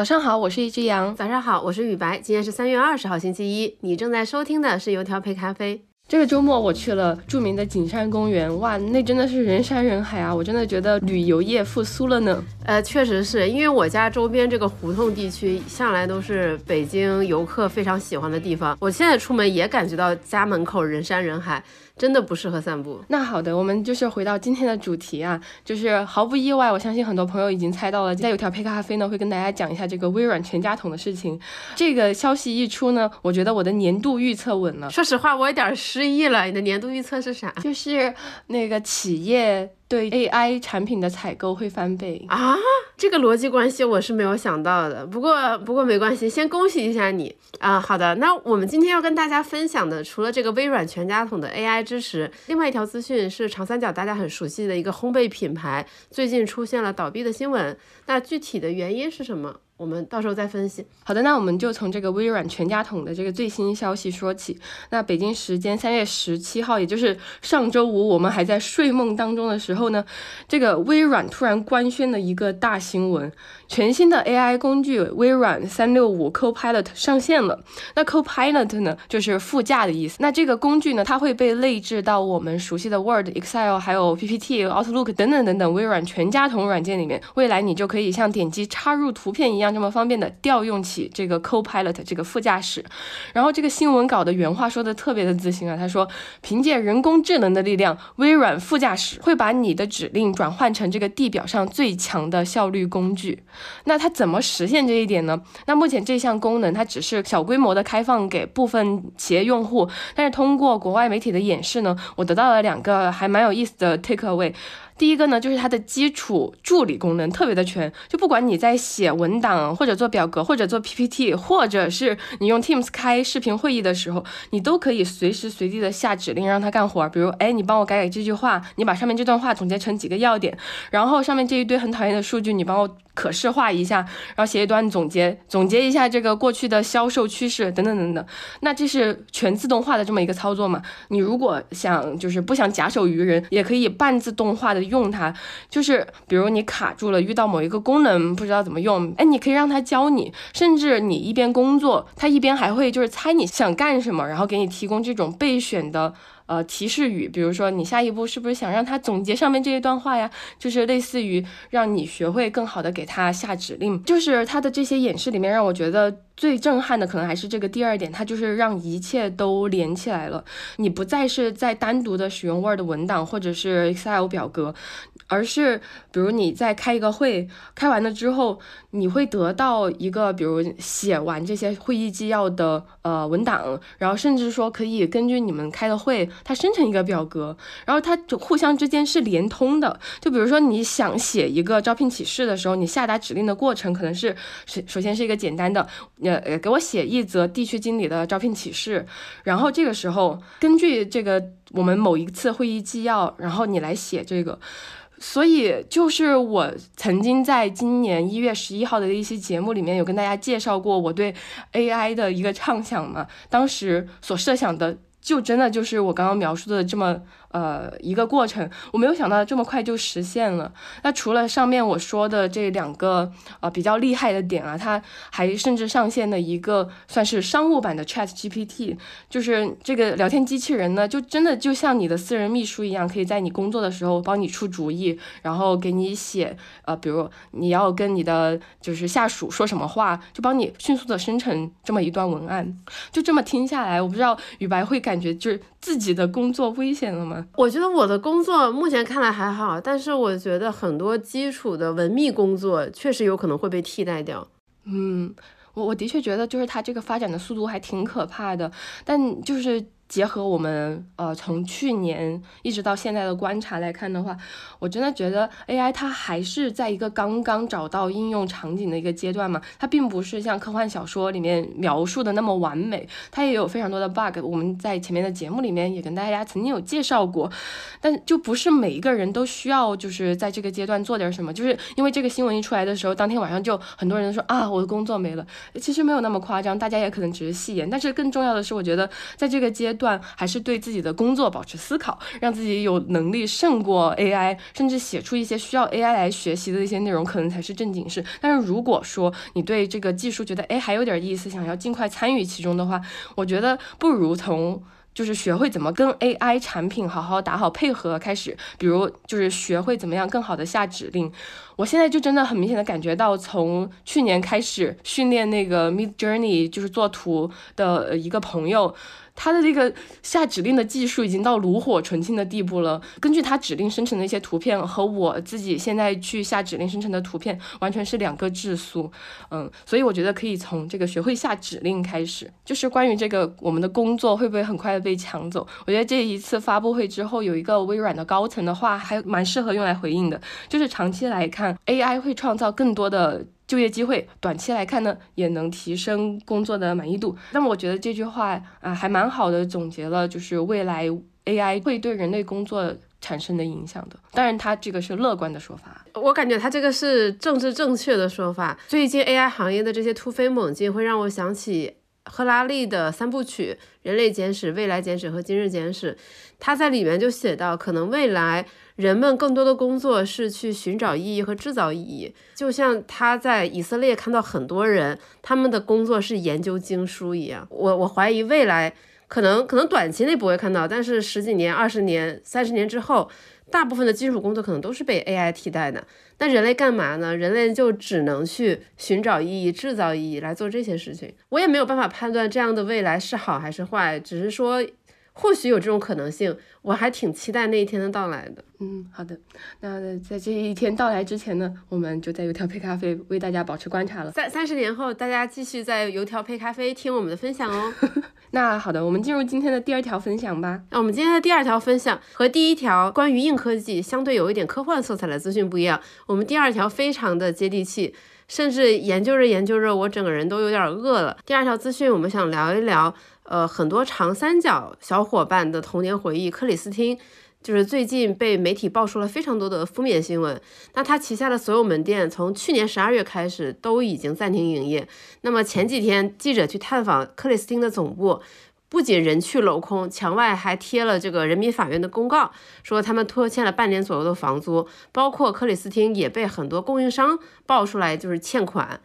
早上好，我是一只羊。早上好，我是雨白。今天是三月二十号，星期一。你正在收听的是油条配咖啡。这个周末我去了著名的景山公园，哇，那真的是人山人海啊！我真的觉得旅游业复苏了呢。呃，确实是因为我家周边这个胡同地区向来都是北京游客非常喜欢的地方，我现在出门也感觉到家门口人山人海。真的不适合散步。那好的，我们就是回到今天的主题啊，就是毫不意外，我相信很多朋友已经猜到了。在有条配咖啡呢，会跟大家讲一下这个微软全家桶的事情。这个消息一出呢，我觉得我的年度预测稳了。说实话，我有点失忆了。你的年度预测是啥？就是那个企业。对 AI 产品的采购会翻倍啊！这个逻辑关系我是没有想到的。不过不过没关系，先恭喜一下你啊！好的，那我们今天要跟大家分享的，除了这个微软全家桶的 AI 支持，另外一条资讯是长三角大家很熟悉的一个烘焙品牌最近出现了倒闭的新闻。那具体的原因是什么？我们到时候再分析。好的，那我们就从这个微软全家桶的这个最新消息说起。那北京时间三月十七号，也就是上周五，我们还在睡梦当中的时候呢，这个微软突然官宣了一个大新闻：全新的 AI 工具微软三六五 Copilot 上线了。那 Copilot 呢，就是副驾的意思。那这个工具呢，它会被内置到我们熟悉的 Word、Excel、还有 PPT、Outlook 等等等等微软全家桶软件里面。未来你就可以像点击插入图片一样。这么方便的调用起这个 Copilot 这个副驾驶，然后这个新闻稿的原话说的特别的自信啊，他说凭借人工智能的力量，微软副驾驶会把你的指令转换成这个地表上最强的效率工具。那它怎么实现这一点呢？那目前这项功能它只是小规模的开放给部分企业用户，但是通过国外媒体的演示呢，我得到了两个还蛮有意思的 take away。第一个呢，就是它的基础助理功能特别的全，就不管你在写文档，或者做表格，或者做 PPT，或者是你用 Teams 开视频会议的时候，你都可以随时随地的下指令让它干活。比如，哎，你帮我改改这句话，你把上面这段话总结成几个要点，然后上面这一堆很讨厌的数据，你帮我。可视化一下，然后写一段总结，总结一下这个过去的销售趋势等等等等。那这是全自动化的这么一个操作嘛？你如果想就是不想假手于人，也可以半自动化的用它。就是比如你卡住了，遇到某一个功能不知道怎么用，哎，你可以让它教你。甚至你一边工作，它一边还会就是猜你想干什么，然后给你提供这种备选的。呃，提示语，比如说你下一步是不是想让他总结上面这一段话呀？就是类似于让你学会更好的给他下指令。就是他的这些演示里面，让我觉得最震撼的可能还是这个第二点，它就是让一切都连起来了。你不再是在单独的使用 Word 文档或者是 Excel 表格。而是，比如你在开一个会，开完了之后，你会得到一个，比如写完这些会议纪要的呃文档，然后甚至说可以根据你们开的会，它生成一个表格，然后它就互相之间是连通的。就比如说你想写一个招聘启事的时候，你下达指令的过程可能是首首先是一个简单的，呃呃，给我写一则地区经理的招聘启事，然后这个时候根据这个我们某一次会议纪要，然后你来写这个。所以，就是我曾经在今年一月十一号的一期节目里面有跟大家介绍过我对 AI 的一个畅想嘛，当时所设想的，就真的就是我刚刚描述的这么。呃，一个过程，我没有想到这么快就实现了。那除了上面我说的这两个呃比较厉害的点啊，它还甚至上线了一个算是商务版的 Chat GPT，就是这个聊天机器人呢，就真的就像你的私人秘书一样，可以在你工作的时候帮你出主意，然后给你写呃，比如你要跟你的就是下属说什么话，就帮你迅速的生成这么一段文案。就这么听下来，我不知道雨白会感觉就是自己的工作危险了吗？我觉得我的工作目前看来还好，但是我觉得很多基础的文秘工作确实有可能会被替代掉。嗯，我我的确觉得就是它这个发展的速度还挺可怕的，但就是。结合我们呃从去年一直到现在的观察来看的话，我真的觉得 AI 它还是在一个刚刚找到应用场景的一个阶段嘛，它并不是像科幻小说里面描述的那么完美，它也有非常多的 bug。我们在前面的节目里面也跟大家曾经有介绍过，但就不是每一个人都需要就是在这个阶段做点什么，就是因为这个新闻一出来的时候，当天晚上就很多人说啊我的工作没了，其实没有那么夸张，大家也可能只是戏言。但是更重要的是，我觉得在这个阶段还是对自己的工作保持思考，让自己有能力胜过 AI，甚至写出一些需要 AI 来学习的一些内容，可能才是正经事。但是如果说你对这个技术觉得哎还有点意思，想要尽快参与其中的话，我觉得不如从。就是学会怎么跟 AI 产品好好打好配合开始，比如就是学会怎么样更好的下指令。我现在就真的很明显的感觉到，从去年开始训练那个 Mid Journey 就是做图的一个朋友。他的这个下指令的技术已经到炉火纯青的地步了。根据他指令生成的一些图片和我自己现在去下指令生成的图片完全是两个质素。嗯，所以我觉得可以从这个学会下指令开始。就是关于这个我们的工作会不会很快的被抢走？我觉得这一次发布会之后有一个微软的高层的话还蛮适合用来回应的，就是长期来看，AI 会创造更多的。就业机会，短期来看呢，也能提升工作的满意度。那么我觉得这句话啊，还蛮好的，总结了就是未来 AI 会对人类工作产生的影响的。当然，它这个是乐观的说法，我感觉它这个是政治正确的说法。最近 AI 行业的这些突飞猛进，会让我想起。赫拉利的三部曲《人类简史》《未来简史》和《今日简史》，他在里面就写到，可能未来人们更多的工作是去寻找意义和制造意义。就像他在以色列看到很多人，他们的工作是研究经书一样。我我怀疑未来可能可能短期内不会看到，但是十几年、二十年、三十年之后。大部分的基础工作可能都是被 AI 替代的，那人类干嘛呢？人类就只能去寻找意义、制造意义来做这些事情。我也没有办法判断这样的未来是好还是坏，只是说或许有这种可能性。我还挺期待那一天的到来的。嗯，好的。那在这一天到来之前呢，我们就在油条配咖啡为大家保持观察了。三三十年后，大家继续在油条配咖啡听我们的分享哦。那好的，我们进入今天的第二条分享吧。那我们今天的第二条分享和第一条关于硬科技相对有一点科幻色彩的资讯不一样。我们第二条非常的接地气，甚至研究着研究着，我整个人都有点饿了。第二条资讯，我们想聊一聊，呃，很多长三角小伙伴的童年回忆——克里斯汀。就是最近被媒体爆出了非常多的负面新闻，那他旗下的所有门店从去年十二月开始都已经暂停营业。那么前几天记者去探访克里斯汀的总部，不仅人去楼空，墙外还贴了这个人民法院的公告，说他们拖欠了半年左右的房租，包括克里斯汀也被很多供应商爆出来就是欠款。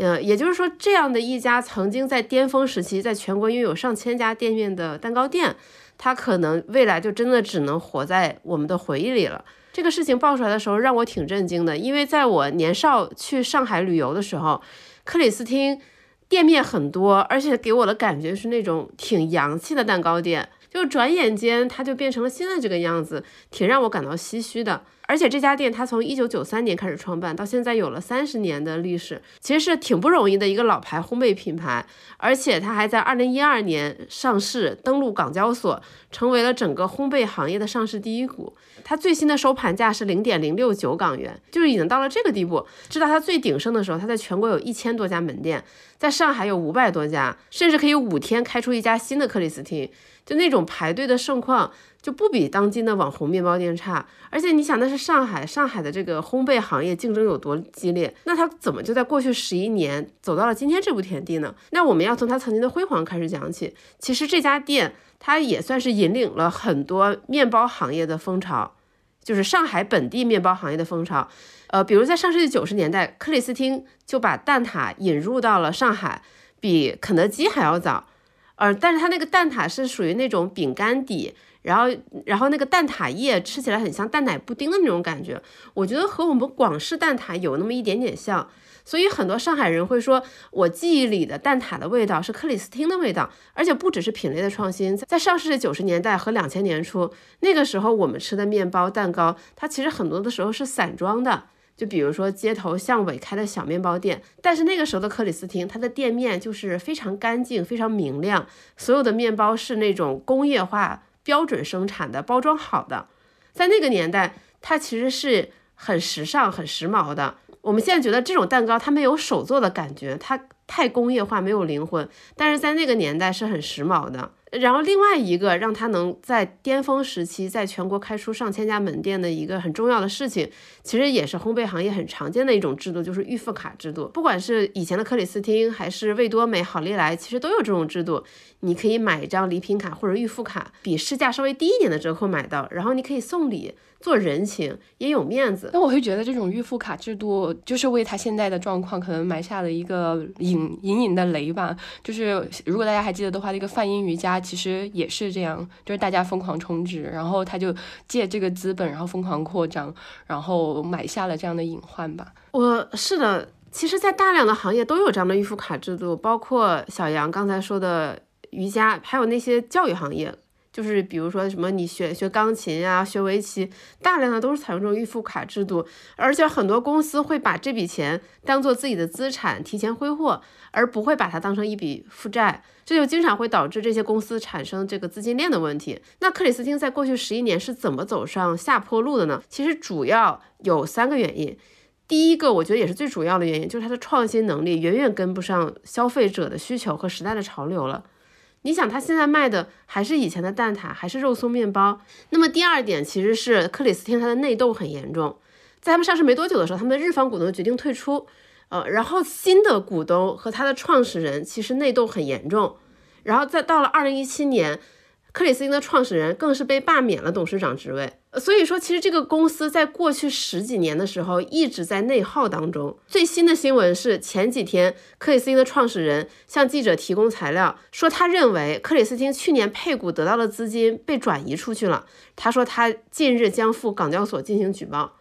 呃，也就是说，这样的一家曾经在巅峰时期在全国拥有上千家店面的蛋糕店。他可能未来就真的只能活在我们的回忆里了。这个事情爆出来的时候，让我挺震惊的，因为在我年少去上海旅游的时候，克里斯汀店面很多，而且给我的感觉是那种挺洋气的蛋糕店。就转眼间，它就变成了现在这个样子，挺让我感到唏嘘的。而且这家店它从一九九三年开始创办，到现在有了三十年的历史，其实是挺不容易的一个老牌烘焙品牌。而且它还在二零一二年上市，登陆港交所，成为了整个烘焙行业的上市第一股。它最新的收盘价是零点零六九港元，就是已经到了这个地步。知道它最鼎盛的时候，它在全国有一千多家门店，在上海有五百多家，甚至可以五天开出一家新的克里斯汀。就那种排队的盛况，就不比当今的网红面包店差。而且你想，那是上海，上海的这个烘焙行业竞争有多激烈？那它怎么就在过去十一年走到了今天这步田地呢？那我们要从它曾经的辉煌开始讲起。其实这家店，它也算是引领了很多面包行业的风潮，就是上海本地面包行业的风潮。呃，比如在上世纪九十年代，克里斯汀就把蛋挞引入到了上海，比肯德基还要早。呃，但是它那个蛋挞是属于那种饼干底，然后然后那个蛋挞液吃起来很像蛋奶布丁的那种感觉，我觉得和我们广式蛋挞有那么一点点像，所以很多上海人会说，我记忆里的蛋挞的味道是克里斯汀的味道，而且不只是品类的创新，在上世纪九十年代和两千年初那个时候，我们吃的面包蛋糕，它其实很多的时候是散装的。就比如说街头巷尾开的小面包店，但是那个时候的克里斯汀，它的店面就是非常干净、非常明亮，所有的面包是那种工业化标准生产的、包装好的。在那个年代，它其实是很时尚、很时髦的。我们现在觉得这种蛋糕它没有手做的感觉，它太工业化，没有灵魂，但是在那个年代是很时髦的。然后另外一个让它能在巅峰时期在全国开出上千家门店的一个很重要的事情，其实也是烘焙行业很常见的一种制度，就是预付卡制度。不管是以前的克里斯汀，还是味多美、好利来，其实都有这种制度。你可以买一张礼品卡或者预付卡，比市价稍微低一点的折扣买到，然后你可以送礼。做人情也有面子，那我会觉得这种预付卡制度就是为他现在的状况可能埋下了一个隐隐隐的雷吧。就是如果大家还记得的话，那个泛音瑜伽其实也是这样，就是大家疯狂充值，然后他就借这个资本，然后疯狂扩张，然后买下了这样的隐患吧。我是的，其实，在大量的行业都有这样的预付卡制度，包括小杨刚才说的瑜伽，还有那些教育行业。就是比如说什么，你学学钢琴呀，学围棋，大量的都是采用这种预付卡制度，而且很多公司会把这笔钱当做自己的资产提前挥霍，而不会把它当成一笔负债，这就经常会导致这些公司产生这个资金链的问题。那克里斯汀在过去十一年是怎么走上下坡路的呢？其实主要有三个原因，第一个我觉得也是最主要的原因，就是它的创新能力远远跟不上消费者的需求和时代的潮流了。你想，他现在卖的还是以前的蛋挞，还是肉松面包？那么第二点其实是克里斯汀它的内斗很严重，在他们上市没多久的时候，他们的日方股东决定退出，呃，然后新的股东和他的创始人其实内斗很严重，然后再到了二零一七年。克里斯汀的创始人更是被罢免了董事长职位，所以说其实这个公司在过去十几年的时候一直在内耗当中。最新的新闻是前几天克里斯汀的创始人向记者提供材料，说他认为克里斯汀去年配股得到的资金被转移出去了。他说他近日将赴港交所进行举报，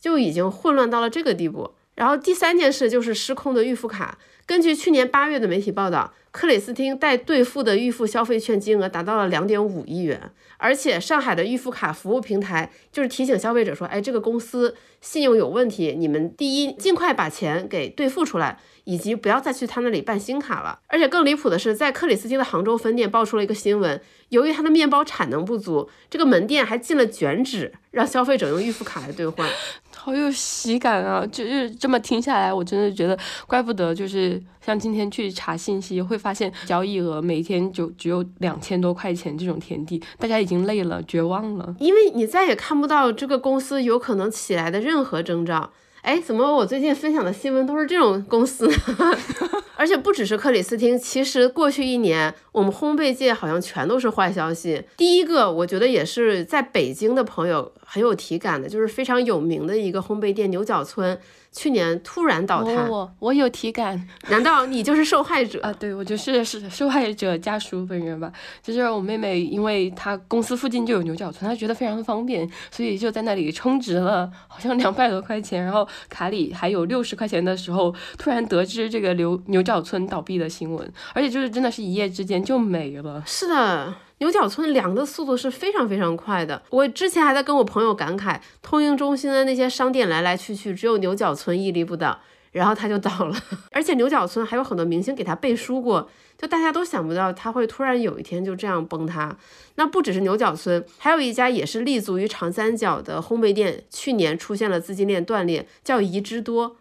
就已经混乱到了这个地步。然后第三件事就是失控的预付卡。根据去年八月的媒体报道，克里斯汀代兑付的预付消费券金额达到了两点五亿元，而且上海的预付卡服务平台就是提醒消费者说，哎，这个公司信用有问题，你们第一尽快把钱给兑付出来，以及不要再去他那里办新卡了。而且更离谱的是，在克里斯汀的杭州分店爆出了一个新闻，由于他的面包产能不足，这个门店还进了卷纸，让消费者用预付卡来兑换。好有喜感啊！就是这么听下来，我真的觉得，怪不得就是像今天去查信息，会发现交易额每天就只有两千多块钱这种田地，大家已经累了，绝望了，因为你再也看不到这个公司有可能起来的任何征兆。哎，怎么我最近分享的新闻都是这种公司？而且不只是克里斯汀，其实过去一年我们烘焙界好像全都是坏消息。第一个，我觉得也是在北京的朋友很有体感的，就是非常有名的一个烘焙店牛角村。去年突然倒塌，我我有体感，难道你就是受害者 啊？对，我就是是受害者家属本人吧。就是我妹妹，因为她公司附近就有牛角村，她觉得非常的方便，所以就在那里充值了，好像两百多块钱，然后卡里还有六十块钱的时候，突然得知这个牛牛角村倒闭的新闻，而且就是真的是一夜之间就没了。是的。牛角村凉的速度是非常非常快的。我之前还在跟我朋友感慨，通用中心的那些商店来来去去，只有牛角村屹立不倒，然后它就倒了。而且牛角村还有很多明星给他背书过，就大家都想不到他会突然有一天就这样崩塌。那不只是牛角村，还有一家也是立足于长三角的烘焙店，去年出现了资金链断裂，叫宜之多。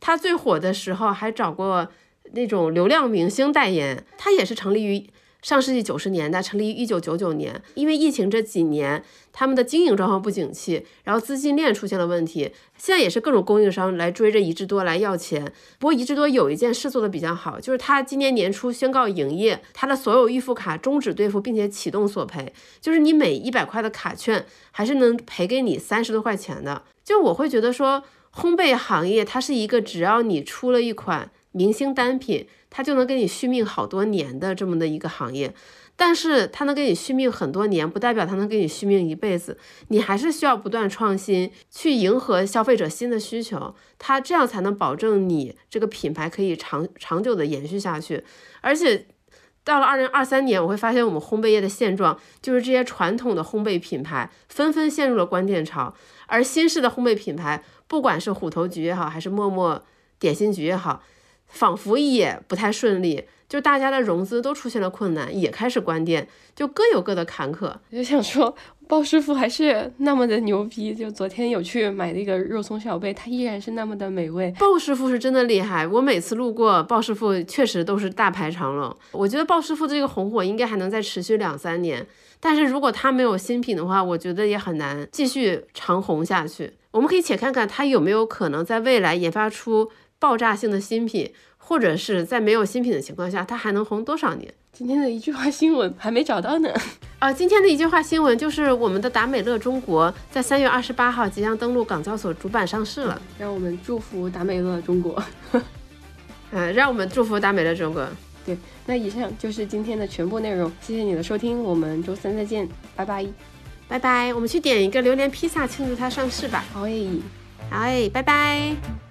他最火的时候还找过那种流量明星代言，他也是成立于。上世纪九十年代成立于一九九九年，因为疫情这几年他们的经营状况不景气，然后资金链出现了问题，现在也是各种供应商来追着宜之多来要钱。不过宜之多有一件事做的比较好，就是他今年年初宣告营业，他的所有预付卡终止兑付，并且启动索赔，就是你每一百块的卡券还是能赔给你三十多块钱的。就我会觉得说，烘焙行业它是一个只要你出了一款明星单品。它就能给你续命好多年的这么的一个行业，但是它能给你续命很多年，不代表它能给你续命一辈子。你还是需要不断创新，去迎合消费者新的需求，它这样才能保证你这个品牌可以长长久的延续下去。而且到了二零二三年，我会发现我们烘焙业的现状就是这些传统的烘焙品牌纷纷陷入了关店潮，而新式的烘焙品牌，不管是虎头局也好，还是默默点心局也好。仿佛也不太顺利，就大家的融资都出现了困难，也开始关店，就各有各的坎坷。我就想说，鲍师傅还是那么的牛逼。就昨天有去买那个肉松小贝，它依然是那么的美味。鲍师傅是真的厉害，我每次路过鲍师傅，确实都是大排长龙。我觉得鲍师傅的这个红火应该还能再持续两三年，但是如果他没有新品的话，我觉得也很难继续长红下去。我们可以且看看他有没有可能在未来研发出。爆炸性的新品，或者是在没有新品的情况下，它还能红多少年？今天的一句话新闻还没找到呢。啊，今天的一句话新闻就是我们的达美乐中国在三月二十八号即将登陆港交所主板上市了。让我们祝福达美乐中国。嗯，让我们祝福达美乐中国。对，那以上就是今天的全部内容，谢谢你的收听，我们周三再见，拜拜，拜拜。我们去点一个榴莲披萨庆祝它上市吧。好诶，好诶，拜拜。